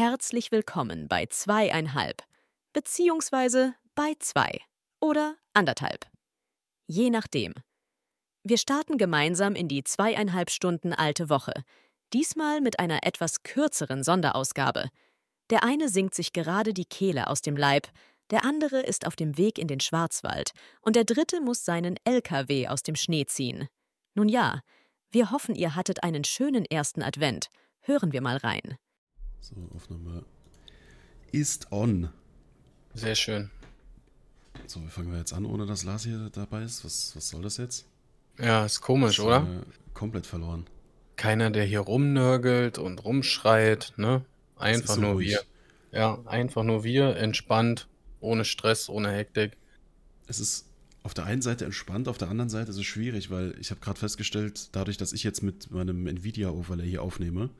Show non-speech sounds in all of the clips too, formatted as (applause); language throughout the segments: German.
Herzlich willkommen bei zweieinhalb, beziehungsweise bei zwei oder anderthalb. Je nachdem. Wir starten gemeinsam in die zweieinhalb Stunden alte Woche, diesmal mit einer etwas kürzeren Sonderausgabe. Der eine singt sich gerade die Kehle aus dem Leib, der andere ist auf dem Weg in den Schwarzwald und der dritte muss seinen LKW aus dem Schnee ziehen. Nun ja, wir hoffen, ihr hattet einen schönen ersten Advent. Hören wir mal rein. So, Aufnahme ist on. Sehr schön. So, wie fangen wir jetzt an, ohne dass Lars hier dabei ist? Was, was soll das jetzt? Ja, ist komisch, Das oder? wir Komplett verloren. Keiner, der hier rumnörgelt und rumschreit, ne? Ist Einfach so nur ruhig. wir. Ja, einfach nur wir, entspannt, ohne Stress, ohne Hektik. Es ist auf der einen Seite entspannt, auf der anderen Seite ist es schwierig, weil ich habe gerade festgestellt, dadurch, dass ich jetzt mit meinem Nvidia-Overlay hier aufnehme,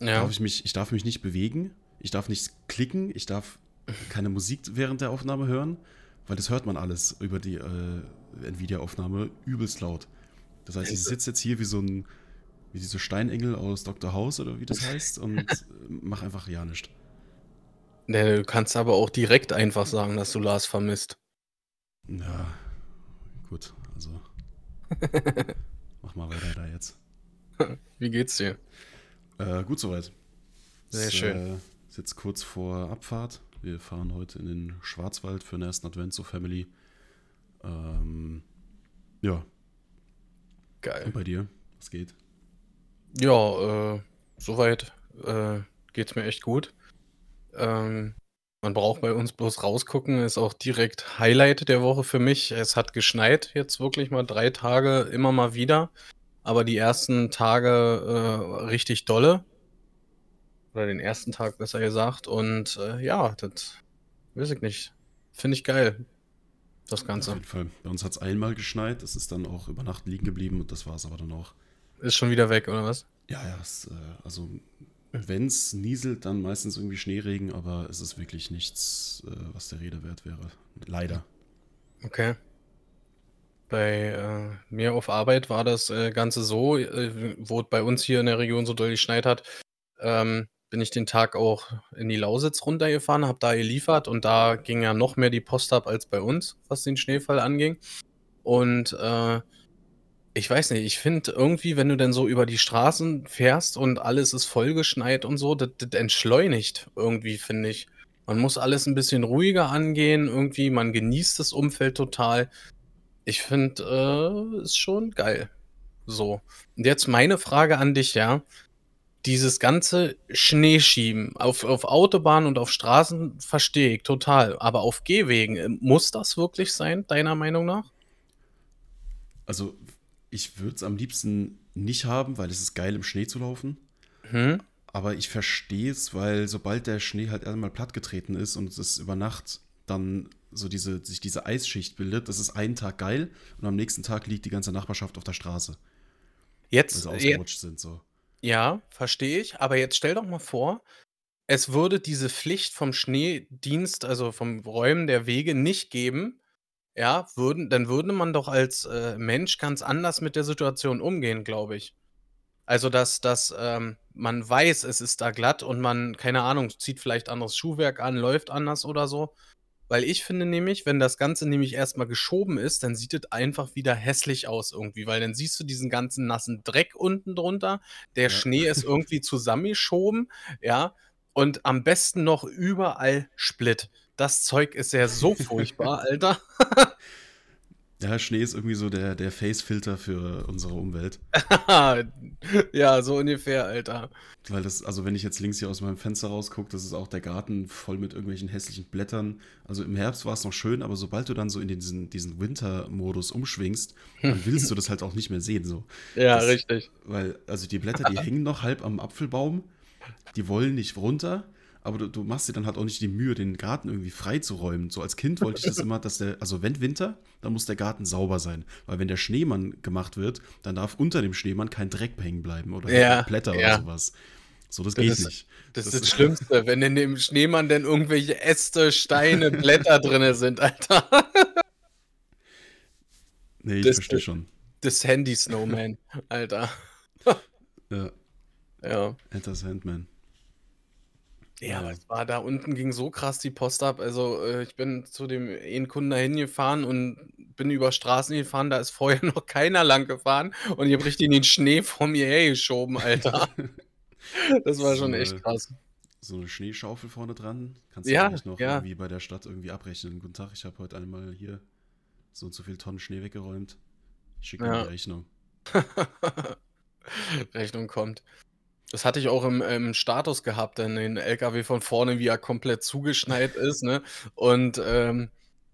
Ja, darf ich mich, ich darf mich nicht bewegen, ich darf nicht klicken, ich darf keine Musik während der Aufnahme hören, weil das hört man alles über die äh, Nvidia-Aufnahme übelst laut. Das heißt, ich sitze jetzt hier wie so ein, wie diese Steinengel aus Dr. House oder wie das heißt und (laughs) äh, mach einfach ja nichts. Ne, du kannst aber auch direkt einfach sagen, dass du Lars vermisst. Ja, gut, also (laughs) mach mal weiter da jetzt. Wie geht's dir? Äh, gut soweit. Sehr Ist, schön. Äh, ist jetzt kurz vor Abfahrt. Wir fahren heute in den Schwarzwald für den ersten Advent zur Family. Ähm, ja, Geil. und bei dir? Was geht? Ja, äh, soweit äh, geht's mir echt gut. Ähm, man braucht bei uns bloß rausgucken, ist auch direkt Highlight der Woche für mich. Es hat geschneit jetzt wirklich mal drei Tage, immer mal wieder. Aber die ersten Tage äh, richtig dolle. Oder den ersten Tag besser gesagt. Und äh, ja, das weiß ich nicht. Finde ich geil. Das Auf Ganze. jeden Fall. Bei uns hat es einmal geschneit. Es ist dann auch über Nacht liegen geblieben und das war es aber dann auch. Ist schon wieder weg, oder was? Ja, ja, es, äh, also wenn es nieselt, dann meistens irgendwie Schneeregen, aber es ist wirklich nichts, äh, was der Rede wert wäre. Leider. Okay. Bei äh, mir auf Arbeit war das äh, Ganze so, äh, wo es bei uns hier in der Region so doll geschneit hat, ähm, bin ich den Tag auch in die Lausitz runtergefahren, habe da geliefert und da ging ja noch mehr die Post ab als bei uns, was den Schneefall anging. Und äh, ich weiß nicht, ich finde irgendwie, wenn du dann so über die Straßen fährst und alles ist vollgeschneit und so, das, das entschleunigt irgendwie, finde ich. Man muss alles ein bisschen ruhiger angehen, irgendwie, man genießt das Umfeld total. Ich finde, äh, ist schon geil. So. Und jetzt meine Frage an dich, ja. Dieses ganze Schneeschieben auf, auf Autobahnen und auf Straßen verstehe ich total. Aber auf Gehwegen, äh, muss das wirklich sein, deiner Meinung nach? Also, ich würde es am liebsten nicht haben, weil es ist geil, im Schnee zu laufen. Hm? Aber ich verstehe es, weil sobald der Schnee halt einmal plattgetreten ist und es über Nacht dann so diese, sich diese Eisschicht bildet, das ist einen Tag geil und am nächsten Tag liegt die ganze Nachbarschaft auf der Straße, weil Jetzt, sie je- ausgerutscht sind. So. ja, verstehe ich. Aber jetzt stell doch mal vor, es würde diese Pflicht vom Schneedienst, also vom Räumen der Wege nicht geben. Ja, würden, dann würde man doch als äh, Mensch ganz anders mit der Situation umgehen, glaube ich. Also, dass, dass ähm, man weiß, es ist da glatt und man, keine Ahnung, zieht vielleicht anderes Schuhwerk an, läuft anders oder so. Weil ich finde nämlich, wenn das Ganze nämlich erstmal geschoben ist, dann sieht es einfach wieder hässlich aus irgendwie, weil dann siehst du diesen ganzen nassen Dreck unten drunter, der Ja. Schnee ist irgendwie (laughs) zusammengeschoben, ja, und am besten noch überall Split. Das Zeug ist ja so furchtbar, (laughs) Alter. Ja, Schnee ist irgendwie so der, der Face-Filter für unsere Umwelt. (laughs) ja, so ungefähr, Alter. Weil das, also wenn ich jetzt links hier aus meinem Fenster rausgucke, das ist auch der Garten voll mit irgendwelchen hässlichen Blättern. Also im Herbst war es noch schön, aber sobald du dann so in diesen, diesen Winter-Modus umschwingst, dann (laughs) willst du das halt auch nicht mehr sehen. So. Ja, Das- richtig. Weil, also die Blätter, die (laughs) hängen noch halb am Apfelbaum, die wollen nicht runter, aber du, du machst dir dann halt auch nicht die Mühe, den Garten irgendwie freizuräumen. So als Kind wollte ich das (laughs) immer, dass der, also wenn Winter, dann muss der Garten sauber sein. Weil wenn der Schneemann gemacht wird, dann darf unter dem Schneemann kein Dreck hängen bleiben oder Ja, Blätter ja. oder sowas. So, das Das geht ist- nicht. Das, Das ist (laughs) das Schlimmste, wenn in dem Schneemann denn irgendwelche Äste, Steine, (laughs) Blätter drinne sind, Alter. Nee, ich das- verstehe schon. Das Handy Snowman, Alter. Ja, Ja. Enter Sandman. Ja, Ja. es war da unten ging so krass die Post ab. Also, äh, ich bin zu dem einen Kunden da hingefahren und bin über Straßen gefahren, da ist vorher (laughs) noch keiner lang gefahren und ich habe richtig den Schnee vor mir hergeschoben, Alter. (laughs) Das war schon So echt 'ne krass. so 'ne Schneeschaufel vorne dran. Kannst du Ja, noch ja. irgendwie bei der Stadt irgendwie abrechnen. „Guten Tag, ich habe heute einmal hier so und so viel Tonnen Schnee weggeräumt. Ich schicke Ja. die Rechnung.“ (laughs) Rechnung kommt. Das hatte ich auch im im Status gehabt, dann den LKW von vorne, wie er komplett zugeschneit (laughs) ist, ne? Und, ähm,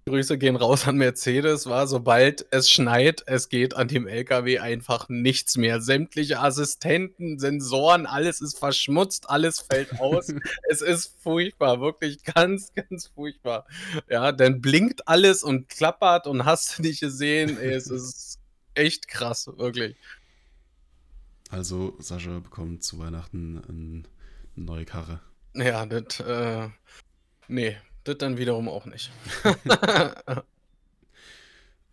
Grüße gehen raus an Mercedes, war sobald es schneit, es geht an dem LKW einfach nichts mehr. Sämtliche Assistenten, Sensoren, alles ist verschmutzt, alles fällt aus. (laughs) Es ist furchtbar, wirklich ganz, ganz furchtbar. Ja, dann blinkt alles und klappert und hast du nicht gesehen. Ey, es ist echt krass, wirklich. Also, Sascha bekommt zu Weihnachten 'n 'ne neue Karre. Ja, das, äh ne, das dann wiederum auch nicht. (laughs) (laughs)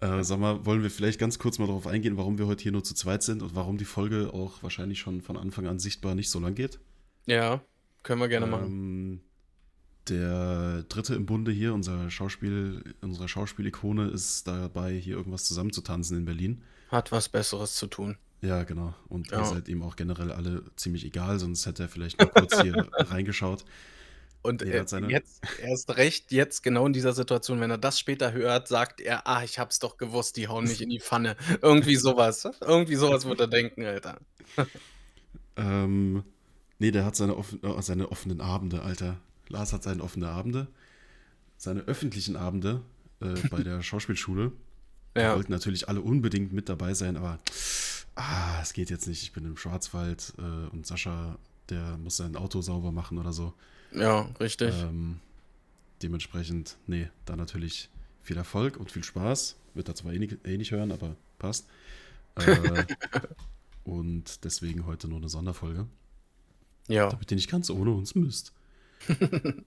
Äh, sag mal, wollen wir vielleicht ganz kurz mal darauf eingehen, warum wir heute hier nur zu zweit sind und warum die Folge auch wahrscheinlich schon von Anfang an sichtbar nicht so lang geht? Ja, können wir gerne machen. Ähm, der Dritte im Bunde hier, unser Schauspiel unsere Schauspielikone, ist dabei, hier irgendwas zusammenzutanzen in Berlin. Hat was Besseres zu tun. Ja, genau. Und ihr Ja. seid ihm auch generell alle ziemlich egal, sonst hätte er vielleicht mal kurz hier (laughs) reingeschaut. Und, Jeder äh, hat seine jetzt erst recht jetzt genau in dieser Situation, wenn er das später hört, sagt er: „Ah, ich habe es doch gewusst, die hauen mich in die (laughs) Pfanne.“ Irgendwie so was. Irgendwie so was wird er denken, Alter. Ähm, ne, der hat seine offen äh, seine offenen Abende, Alter. Lars hat seine offene Abende. Seine öffentlichen Abende, äh, bei der (laughs) Schauspielschule. Da Ja. wollten natürlich alle unbedingt mit dabei sein, aber, ah, es geht jetzt nicht. Ich bin im Schwarzwald, äh, und Sascha, der muss sein Auto sauber machen oder so. Ja, richtig. Ähm, dementsprechend, ne, da natürlich viel Erfolg und viel Spaß. Wird er zwar eh nicht eh nicht hören, aber passt. (laughs) Äh, und deswegen heute nur 'ne Sonderfolge. Ja. Damit ihr nicht ganz ohne uns müsst. (laughs)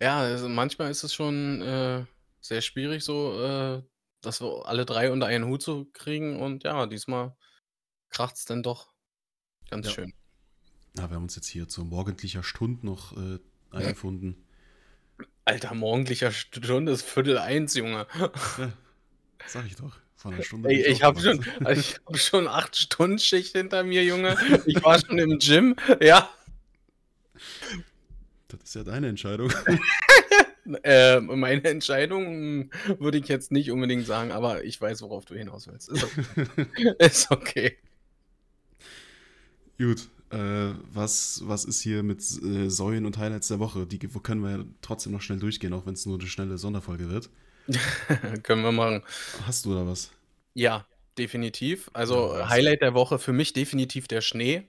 Ja, also manchmal ist es schon, äh, sehr schwierig so, äh, das so alle 3 unter einen Hut zu kriegen und ja, diesmal kracht's dann doch ganz Ja. schön. Ja, wir haben uns jetzt hier zur morgendlicher Stund noch, äh, eingefunden. Alter, morgendlicher Stunde ist 12:45, Junge. Ja, sage ich doch. Vor 'ner Stunde Ey, ich ich habe schon also, ich habe schon 8 Stunden Schicht hinter mir, Junge. Ich war schon im Gym, ja. Das ist ja deine Entscheidung. (laughs) Äh, meine (laughs) Entscheidung, hm, würde ich jetzt nicht unbedingt sagen, aber ich weiß, worauf du hinaus willst. Ist okay. (laughs) Ist okay. Gut, äh, was was ist hier mit äh, Säulen und Highlights der Woche? Die können wir ja trotzdem noch schnell durchgehen, auch wenn's nur 'ne schnelle Sonderfolge wird. (laughs) Können wir machen. Hast du da was? Ja, definitiv. Ja, Also, was? Highlight der Woche für mich definitiv der Schnee,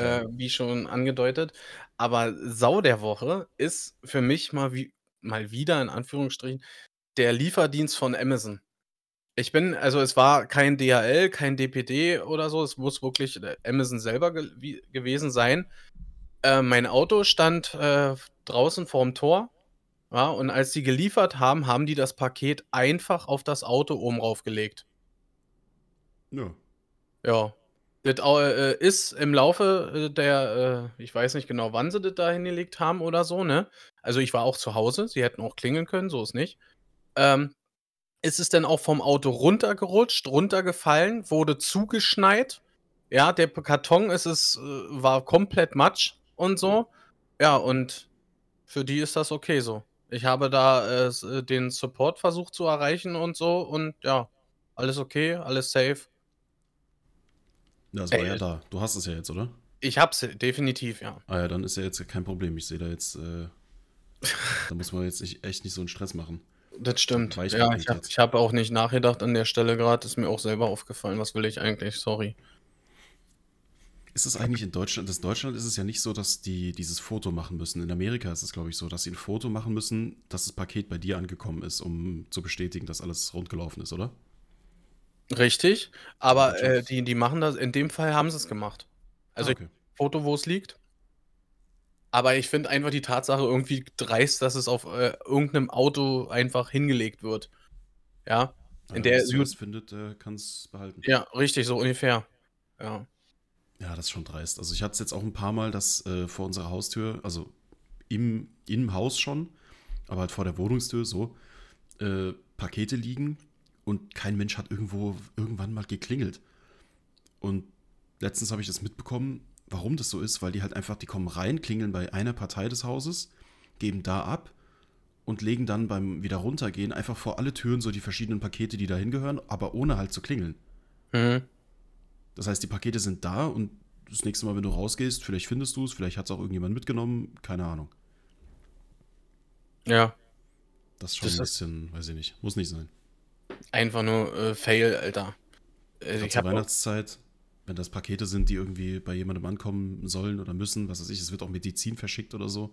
Ja. äh, wie schon angedeutet. Aber Sau der Woche ist für mich mal wie mal wieder in Anführungsstrichen der Lieferdienst von Amazon. Ich bin also, es war kein DHL, kein DPD oder so, es muss wirklich, äh, Amazon selber ge gewesen sein. Äh, mein Auto stand, äh, draußen vorm Tor, ja, und als die geliefert haben, haben die das Paket einfach auf das Auto oben raufgelegt. Ja. Ja. Das äh, ist im Laufe, äh, der äh, ich weiß nicht genau, wann sie das da hingelegt haben oder so, ne? Also, ich war auch zu Hause, sie hätten auch klingeln können, so ist nicht. Ähm, ist es dann auch vom Auto runtergerutscht, runtergefallen, wurde zugeschneit. Ja, der Karton ist es äh, war komplett Matsch und so. Ja, und für die ist das okay so. Ich habe da, äh, den Support versucht zu erreichen und so und ja, alles okay, alles safe. Ja, es war Ey, ja da. Du hast es ja jetzt, oder? Ich habe es definitiv, ja. Ah ja, dann ist ja jetzt kein Problem. Ich sehe da jetzt, äh da muss man jetzt nicht echt nicht so 'n Stress machen. Das stimmt. Weicht Ja, ich habe ich habe auch nicht nachgedacht an der Stelle grad, ist mir auch selber aufgefallen. Was will ich eigentlich? Sorry. Ist es eigentlich in Deutschland das Deutschland ist es ja nicht so, dass die dieses Foto machen müssen. In Amerika ist es, glaube ich, so, dass sie 'n Foto machen müssen, dass das Paket bei dir angekommen ist, um zu bestätigen, dass alles rund gelaufen ist, oder? Richtig, aber, äh, die die machen das in dem Fall haben sie's gemacht. Ah, Also, okay. Foto, wo es liegt. Aber ich finde einfach die Tatsache irgendwie dreist, dass es auf, äh, irgend 'nem Auto einfach hingelegt wird. Ja, Ah in ja, der wer es findet, äh, kann's behalten. Ja, richtig, so ungefähr. Ja. Ja, das ist schon dreist. Also ich hatte es jetzt auch ein paar Mal, dass äh, vor unserer Haustür, also im, im Haus schon, aber halt vor der Wohnungstür so, äh, Pakete liegen und kein Mensch hat irgendwo irgendwann mal geklingelt. Und letztens habe ich das mitbekommen, warum das so ist, weil die halt einfach, die kommen rein, klingeln bei einer Partei des Hauses, geben da ab und legen dann beim wieder runtergehen einfach vor alle Türen so die verschiedenen Pakete, die da hingehören, aber ohne halt zu klingeln. Mhm. Das heißt, die Pakete sind da und das nächste Mal, wenn du rausgehst, vielleicht findest du es, vielleicht hat es auch irgendjemand mitgenommen, keine Ahnung. Ja, Das ist schon Das ein bisschen, weiß ich nicht, muss nicht sein. Einfach nur äh, Fail, Alter. Äh, ich zur Weihnachtszeit, wenn das Pakete sind, die irgendwie bei jemandem ankommen sollen oder müssen, was weiß ich, es wird auch Medizin verschickt oder so,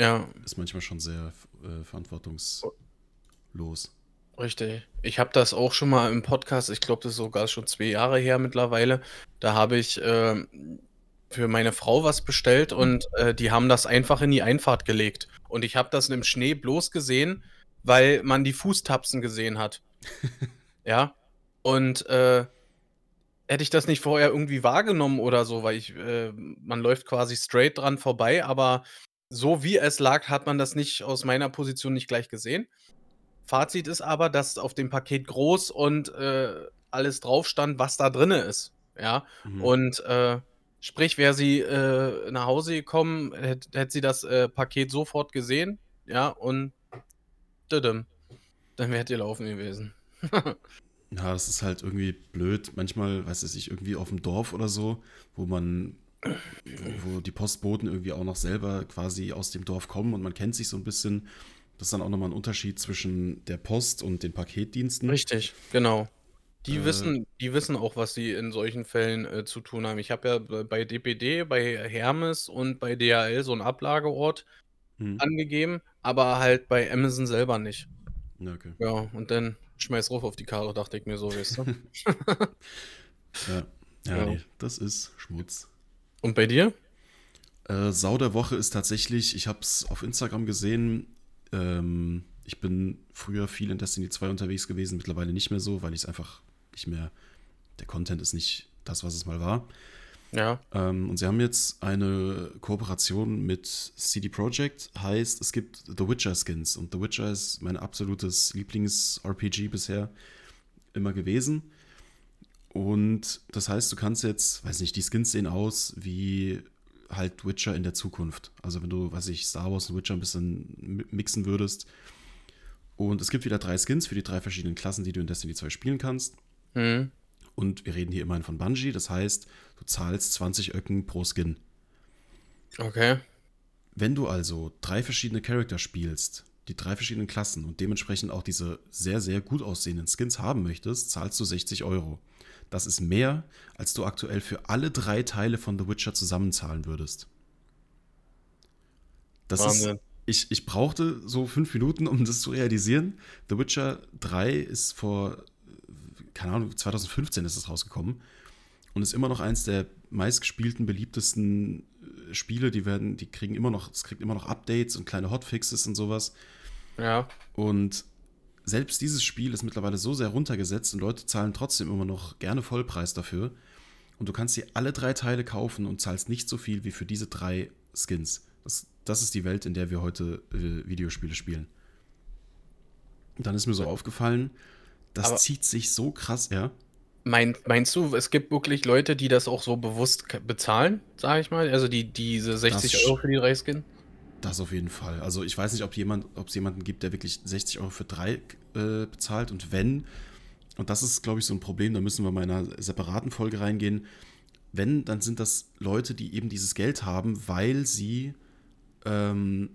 ja, ist manchmal schon sehr äh, verantwortungslos. Richtig. Ich habe das auch schon mal im Podcast, ich glaube, das ist sogar schon zwei Jahre her mittlerweile. Da habe ich ähm, für meine Frau was bestellt und äh, die haben das einfach in die Einfahrt gelegt. Und ich habe das im Schnee bloß gesehen, weil man die Fußtapsen gesehen hat. (laughs) ja. Und äh, hätte ich das nicht vorher irgendwie wahrgenommen oder so, weil ich, äh, man läuft quasi straight dran vorbei, aber so wie es lag, hat man das nicht aus meiner Position nicht gleich gesehen. Fazit ist aber, dass auf dem Paket groß und äh, alles drauf stand, was da drinne ist. Ja. Mhm. Und äh, sprich, wäre sie äh, nach Hause gekommen, hätte hätt sie das äh, Paket sofort gesehen, ja, und düdüm, dann wäre ihr laufen gewesen. (laughs) Ja, das ist halt irgendwie blöd. Manchmal, weiß ich, irgendwie auf dem Dorf oder so, wo man, wo die Postboten irgendwie auch noch selber quasi aus dem Dorf kommen und man kennt sich so ein bisschen. Das ist dann auch nochmal ein Unterschied zwischen der Post und den Paketdiensten. Richtig, genau. Die Äh. wissen, die wissen auch, was sie in solchen Fällen äh, zu tun haben. Ich habe ja bei- bei DPD, bei Hermes und bei DHL so einen Ablageort Hm. angegeben, aber halt bei Amazon selber nicht. Ja, okay. Ja, und dann schmeiß rauf auf die Karte, dachte ich mir so, weißt du. (laughs) Ja, ja, Ja. nee, das ist Schmutz. Und bei dir? Äh, Sau der Woche ist tatsächlich, ich habe es auf Instagram gesehen, ähm, ich bin früher viel in Destiny 2 unterwegs gewesen, mittlerweile nicht mehr so, weil ich es einfach nicht mehr, der Content ist nicht das, was es mal war. Ja. Ähm, und sie haben jetzt eine Kooperation mit CD Projekt, heißt, es gibt The Witcher Skins und The Witcher ist mein absolutes Lieblings-RPG bisher immer gewesen. Und das heißt, du kannst jetzt, weiß nicht, die Skins sehen aus wie halt Witcher in der Zukunft. Also wenn du, weiß ich, Star Wars und Witcher ein bisschen mi- mixen würdest. Und es gibt wieder drei Skins für die drei verschiedenen Klassen, die du in Destiny 2 spielen kannst. Hm. Und wir reden hier immerhin von Bungie, das heißt, du zahlst 20 Öcken pro Skin. Okay. Wenn du also drei verschiedene Charakter spielst, die drei verschiedenen Klassen und dementsprechend auch diese sehr, sehr gut aussehenden Skins haben möchtest, zahlst du 60 Euro. Das ist mehr, als du aktuell für alle drei Teile von The Witcher zusammenzahlen würdest. Das Wahnsinn. ist. Ich, ich brauchte so fünf Minuten, um das zu realisieren. The Witcher 3 ist vor, keine Ahnung, 2015 ist es rausgekommen und ist immer noch eins der meistgespielten, beliebtesten äh, Spiele. Die werden, die kriegen immer noch, es kriegt immer noch Updates und kleine Hotfixes und sowas. Ja. Und selbst dieses Spiel ist mittlerweile so sehr runtergesetzt und Leute zahlen trotzdem immer noch gerne Vollpreis dafür. Und du kannst dir alle drei Teile kaufen und zahlst nicht so viel wie für diese drei Skins. Das, das ist die Welt, in der wir heute äh, Videospiele spielen. Und dann ist mir so aufgefallen, das Aber- zieht sich so krass, ja. Mein, meinst du, es gibt wirklich Leute, die das auch so bewusst bezahlen, sage ich mal? Also die diese 60 Das- Euro für die drei Skin? Das auf jeden Fall. Also ich weiß nicht, ob jemand, ob es jemanden gibt, der wirklich 60 Euro für drei äh, bezahlt und wenn, und das ist, glaube ich, so ein Problem, da müssen wir mal in einer separaten Folge reingehen. Wenn, dann sind das Leute, die eben dieses Geld haben, weil sie ähm,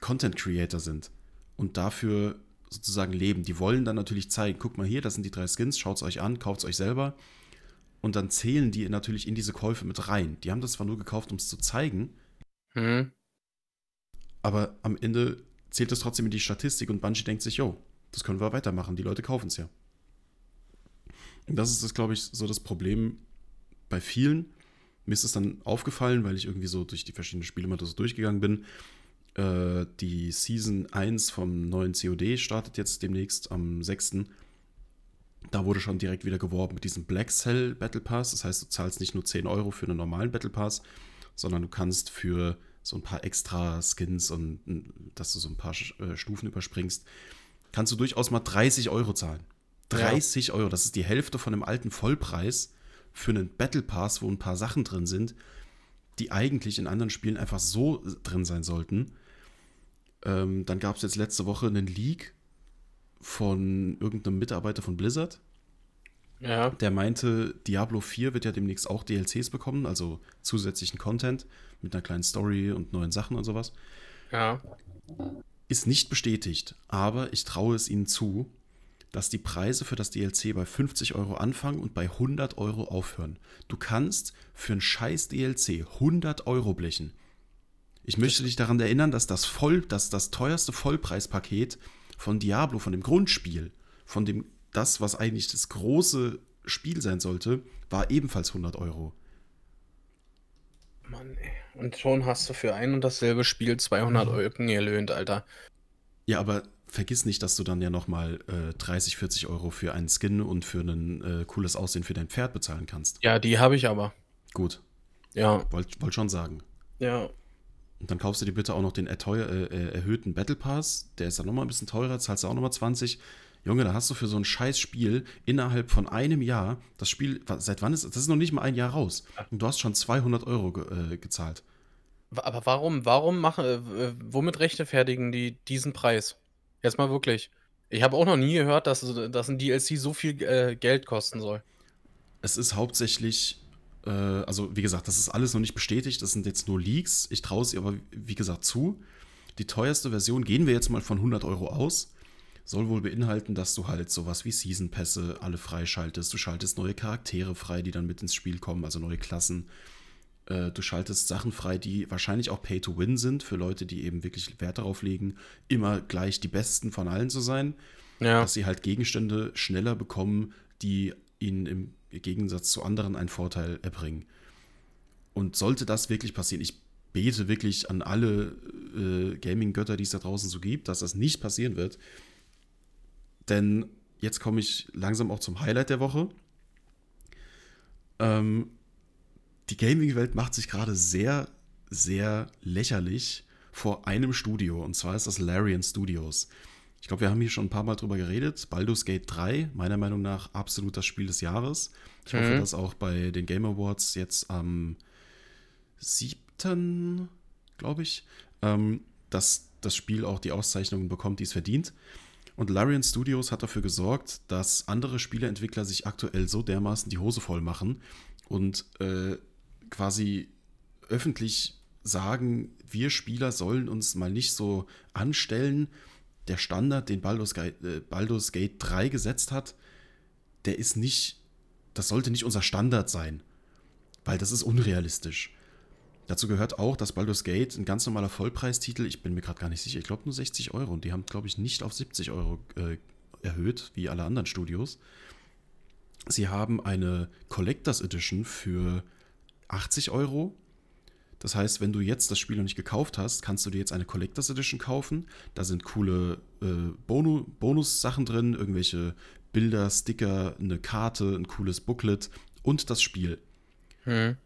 Content Creator sind und dafür sozusagen leben. Die wollen dann natürlich zeigen, guck mal hier, das sind die drei Skins, schaut es euch an, kauft es euch selber. Und dann zählen die natürlich in diese Käufe mit rein. Die haben das zwar nur gekauft, um es zu zeigen, Hm. aber am Ende zählt es trotzdem in die Statistik und Bungie denkt sich, yo, das können wir weitermachen, die Leute kaufen es ja. Und das ist das, glaube ich, so das Problem bei vielen. Mir ist es dann aufgefallen, weil ich irgendwie so durch die verschiedenen Spiele mal so durchgegangen bin. Äh, die Season 1 vom neuen COD startet jetzt demnächst am 6. Da wurde schon direkt wieder geworben mit diesem Black Cell Battle Pass. Das heißt, du zahlst nicht nur 10 Euro für einen normalen Battle Pass, sondern du kannst für so ein paar extra Skins und dass du so ein paar äh, Stufen überspringst, kannst du durchaus mal 30 Euro zahlen. 30 ja. Euro, das ist die Hälfte von dem alten Vollpreis für einen Battle Pass, wo ein paar Sachen drin sind, die eigentlich in anderen Spielen einfach so drin sein sollten. Ähm, dann gab es jetzt letzte Woche einen Leak von irgendeinem Mitarbeiter von Blizzard. Ja. Der meinte, Diablo 4 wird ja demnächst auch DLCs bekommen, also zusätzlichen Content mit einer kleinen Story und neuen Sachen und sowas. Ja. Ist nicht bestätigt, aber ich traue es ihnen zu, dass die Preise für das DLC bei 50 Euro anfangen und bei 100 Euro aufhören. Du kannst für ein scheiß DLC 100 Euro blechen. Ich möchte dich daran erinnern, dass das, voll, dass das teuerste Vollpreispaket von Diablo, von dem Grundspiel, von dem das, was eigentlich das große Spiel sein sollte, war ebenfalls 100 Euro. Mann, ey. Und schon hast du für ein und dasselbe Spiel 200 mhm. Euro gelöhnt, Alter. Ja, aber vergiss nicht, dass du dann ja nochmal äh, 30, 40 Euro für einen Skin und für ein äh, cooles Aussehen für dein Pferd bezahlen kannst. Ja, die habe ich aber. Gut. Ja. Wollte wollt schon sagen. Ja. Und dann kaufst du dir bitte auch noch den äh, äh, erhöhten Battle Pass. Der ist dann nochmal ein bisschen teurer, zahlst du auch nochmal 20. Junge, da hast du für so ein scheiß Spiel innerhalb von einem Jahr, das Spiel, seit wann ist das? Das ist noch nicht mal ein Jahr raus. Und du hast schon 200 Euro ge, äh, gezahlt. Aber warum, warum machen, äh, womit rechtfertigen die diesen Preis? Jetzt mal wirklich. Ich habe auch noch nie gehört, dass, dass ein DLC so viel äh, Geld kosten soll. Es ist hauptsächlich äh, also wie gesagt, das ist alles noch nicht bestätigt, das sind jetzt nur Leaks. Ich traue es ihr aber, wie gesagt, zu. Die teuerste Version, gehen wir jetzt mal von 100 Euro aus, soll wohl beinhalten, dass du halt sowas wie Season-Pässe alle freischaltest. Du schaltest neue Charaktere frei, die dann mit ins Spiel kommen, also neue Klassen. Äh, du schaltest Sachen frei, die wahrscheinlich auch Pay-to-Win sind, für Leute, die eben wirklich Wert darauf legen, immer gleich die Besten von allen zu sein. Ja. Dass sie halt Gegenstände schneller bekommen, die ihnen im Gegensatz zu anderen einen Vorteil erbringen. Und sollte das wirklich passieren, ich bete wirklich an alle äh, Gaming-Götter, die es da draußen so gibt, dass das nicht passieren wird. Denn jetzt komme ich langsam auch zum Highlight der Woche. Ähm, die Gaming-Welt macht sich gerade sehr, sehr lächerlich vor einem Studio. Und zwar ist das Larian Studios. Ich glaube, wir haben hier schon ein paar Mal drüber geredet. Baldur's Gate 3, meiner Meinung nach absolut das Spiel des Jahres. Ich mhm. hoffe, dass auch bei den Game Awards jetzt am 7., glaube ich, ähm, dass das Spiel auch die Auszeichnungen bekommt, die es verdient. Und Larian Studios hat dafür gesorgt, dass andere Spieleentwickler sich aktuell so dermaßen die Hose voll machen und äh, quasi öffentlich sagen, wir Spieler sollen uns mal nicht so anstellen, der Standard, den Baldur's Gate, äh, Baldur's Gate 3 gesetzt hat, der ist nicht, das sollte nicht unser Standard sein, weil das ist unrealistisch. Dazu gehört auch, dass Baldur's Gate ein ganz normaler Vollpreistitel, ich bin mir gerade gar nicht sicher, ich glaube nur 60 Euro und die haben, glaube ich, nicht auf 70 Euro äh, erhöht, wie alle anderen Studios. Sie haben eine Collectors Edition für 80 Euro das heißt, wenn du jetzt das Spiel noch nicht gekauft hast, kannst du dir jetzt eine Collectors Edition kaufen. Da sind coole äh, Bonu Bonus-Sachen drin, irgendwelche Bilder, Sticker, eine Karte, ein cooles Booklet und das Spiel. Hm.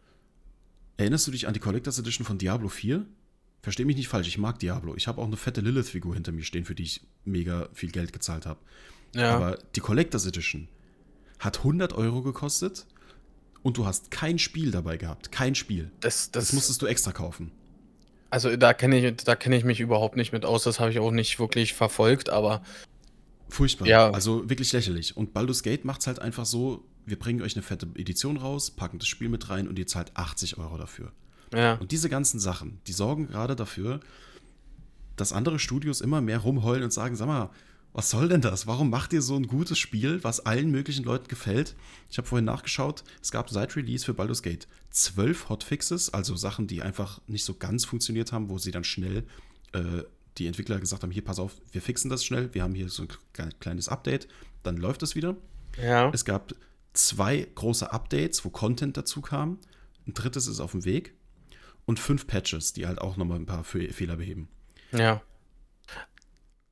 Erinnerst du dich an die Collectors Edition von Diablo 4? Versteh mich nicht falsch, ich mag Diablo. Ich habe auch eine fette Lilith-Figur hinter mir stehen, für die ich mega viel Geld gezahlt habe. Ja. Aber die Collectors Edition hat 100 Euro gekostet und du hast kein Spiel dabei gehabt. Kein Spiel. Das, das, das musstest du extra kaufen. Also da kenne ich, da ich mich überhaupt nicht mit aus. Das habe ich auch nicht wirklich verfolgt, aber. Furchtbar. Ja. Also wirklich lächerlich. Und Baldur's Gate macht es halt einfach so: wir bringen euch eine fette Edition raus, packen das Spiel mit rein und ihr zahlt 80 Euro dafür. Ja. Und diese ganzen Sachen, die sorgen gerade dafür, dass andere Studios immer mehr rumheulen und sagen: sag mal, was soll denn das? Warum macht ihr so ein gutes Spiel, was allen möglichen Leuten gefällt? Ich habe vorhin nachgeschaut, es gab seit Release für Baldur's Gate zwölf Hotfixes, also Sachen, die einfach nicht so ganz funktioniert haben, wo sie dann schnell äh, die Entwickler gesagt haben, hier, pass auf, wir fixen das schnell, wir haben hier so ein kleines Update, dann läuft es wieder. Ja. Es gab zwei große Updates, wo Content dazu kam. Ein drittes ist auf dem Weg. Und fünf Patches, die halt auch nochmal ein paar Fehler beheben. Ja.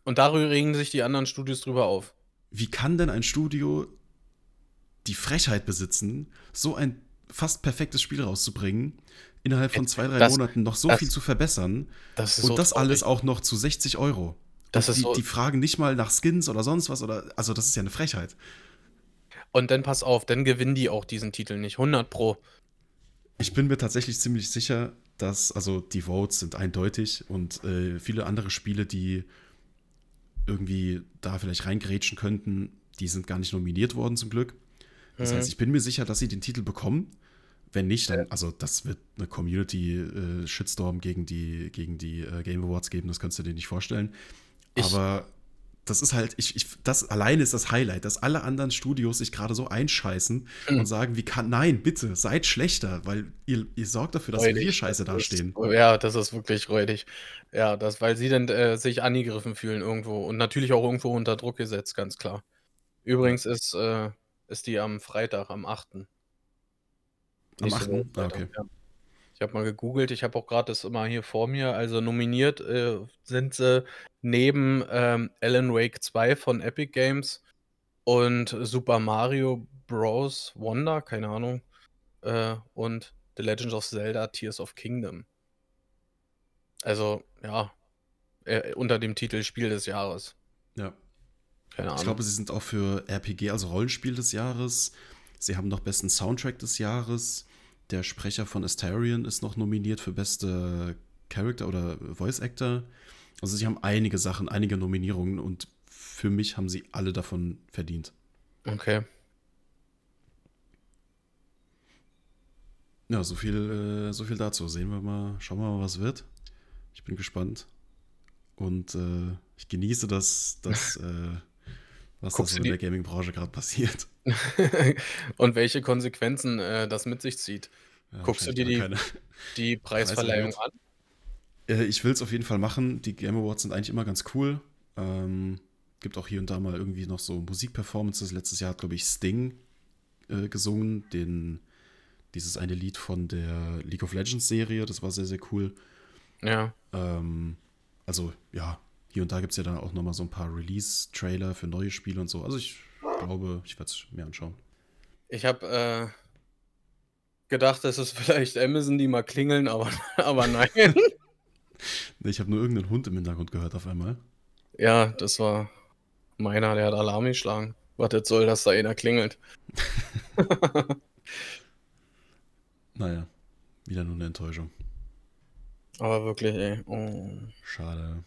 Und darüber regen sich die anderen Studios drüber auf. Wie kann denn ein Studio die Frechheit besitzen, so ein fast perfektes Spiel rauszubringen, innerhalb von zwei, drei Das- Monaten noch so das- viel zu verbessern Das ist und so das traurig. alles auch noch zu 60 Euro. Das Und ist die, so- die fragen nicht mal nach Skins oder sonst was oder also das ist ja eine Frechheit. Und dann pass auf, dann gewinnen die auch diesen Titel nicht. 100 Pro. Ich bin mir tatsächlich ziemlich sicher, dass, also die Votes sind eindeutig und äh, viele andere Spiele, die irgendwie da vielleicht reingrätschen könnten, die sind gar nicht nominiert worden zum Glück. Das Mhm. heißt, ich bin mir sicher, dass sie den Titel bekommen. Wenn nicht, dann, also das wird eine Community-Shitstorm gegen die, gegen die äh, Game Awards geben, das kannst du dir nicht vorstellen. Ich- Aber das ist halt, ich, ich, das alleine ist das Highlight, dass alle anderen Studios sich gerade so einscheißen Mhm. und sagen, wie kann, nein, bitte, seid schlechter, weil ihr, ihr sorgt dafür, dass Räudig. wir scheiße Das ist- dastehen. Ja, das ist wirklich räudig. Ja, das, weil sie dann äh, sich angegriffen fühlen irgendwo und natürlich auch irgendwo unter Druck gesetzt, ganz klar. Übrigens ist, äh, ist die am Freitag, am 8. Am Nächste 8.? Woche Ah, okay. ja. Ich habe mal gegoogelt, ich habe auch gerade das immer hier vor mir. Also nominiert äh, sind sie neben ähm, Alan Wake 2 von Epic Games und Super Mario Bros. Wonder, keine Ahnung, äh, und The Legend of Zelda Tears of Kingdom. Also, ja, äh, unter dem Titel Spiel des Jahres. Ja. Keine Ahnung. Ich glaube, sie sind auch für RPG, also Rollenspiel des Jahres. Sie haben noch besten Soundtrack des Jahres. Der Sprecher von Astarion ist noch nominiert für beste Character oder Voice Actor. Also sie haben einige Sachen, einige Nominierungen und für mich haben sie alle davon verdient. okay. Ja, so viel, äh, so viel dazu. Sehen wir mal, schauen wir mal, was wird. Ich bin gespannt. Und äh, ich genieße das, das (laughs) äh, was Guckst du in der Gaming-Branche gerade passiert. (laughs) und welche Konsequenzen äh, das mit sich zieht. Ja, Guckst du dir die- Die (laughs) Preisverleihung an. Äh, ich will es auf jeden Fall machen. Die Game Awards sind eigentlich immer ganz cool. Ähm, gibt auch hier und da mal irgendwie noch so Musikperformances. Letztes Jahr hat, glaube ich, Sting äh, gesungen, den, dieses eine Lied von der League of Legends Serie. Das war sehr, sehr cool. Ja. Ähm, also, ja, hier und da gibt es ja dann auch nochmal so ein paar Release-Trailer für neue Spiele und so. Also, ich glaube, ich werde es mir anschauen. Ich habe äh, gedacht, es ist vielleicht Amazon, die mal klingeln, aber, (laughs) aber nein. (laughs) Ich habe nur irgendeinen Hund im Hintergrund gehört auf einmal. ja, das war meiner, der hat Alarm geschlagen. Was das soll, dass da einer klingelt. (laughs) Naja, wieder nur eine Enttäuschung. Aber wirklich, ey. Oh. Schade.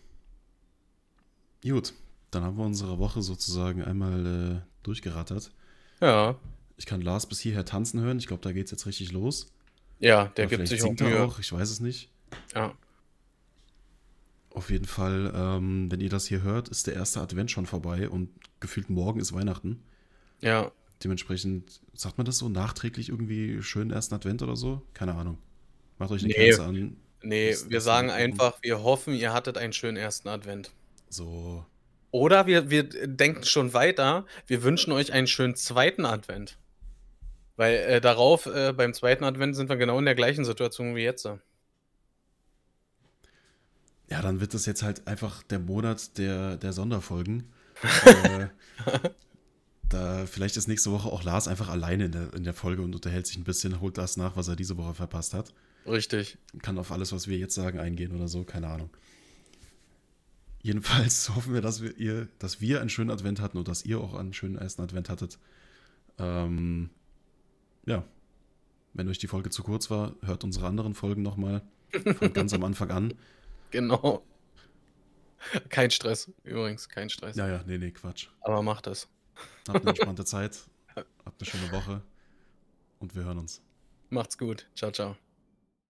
Gut, dann haben wir unsere Woche sozusagen einmal äh, durchgerattert. Ja, Ich kann Lars bis hierher tanzen hören. Ich glaube, da geht es jetzt richtig los. ja, der Oder gibt sich auch singt Mühe. auch, ich weiß es nicht. Ja. Auf jeden Fall, ähm, wenn ihr das hier hört, ist der erste Advent schon vorbei und gefühlt morgen ist Weihnachten. Ja, Dementsprechend, sagt man das so, nachträglich irgendwie schönen ersten Advent oder so? Keine Ahnung. Macht euch eine Nee. Kerze an. nee, wir sagen einfach, wir hoffen, ihr hattet einen schönen ersten Advent. So, Oder wir, wir denken schon weiter, wir wünschen euch einen schönen zweiten Advent. Weil äh, darauf, äh, beim zweiten Advent sind wir genau in der gleichen Situation wie jetzt. Ja, dann wird das jetzt halt einfach der Monat der, der Sonderfolgen. (laughs) äh, da vielleicht ist nächste Woche auch Lars einfach alleine in der, in der Folge und unterhält sich ein bisschen, holt das nach, was er diese Woche verpasst hat. Richtig. Kann auf alles, was wir jetzt sagen, eingehen oder so, keine Ahnung. Jedenfalls (laughs) hoffen wir, dass wir, ihr, dass wir einen schönen Advent hatten und dass ihr auch einen schönen ersten Advent hattet. Ähm, ja, wenn euch die Folge zu kurz war, hört unsere anderen Folgen nochmal von ganz am Anfang an. (laughs) Genau. Kein Stress, übrigens, kein Stress. Ja, ja, nee, nee, Quatsch. Aber macht es. Habt eine (laughs) entspannte Zeit, habt eine schöne Woche und wir hören uns. Macht's gut. Ciao, ciao.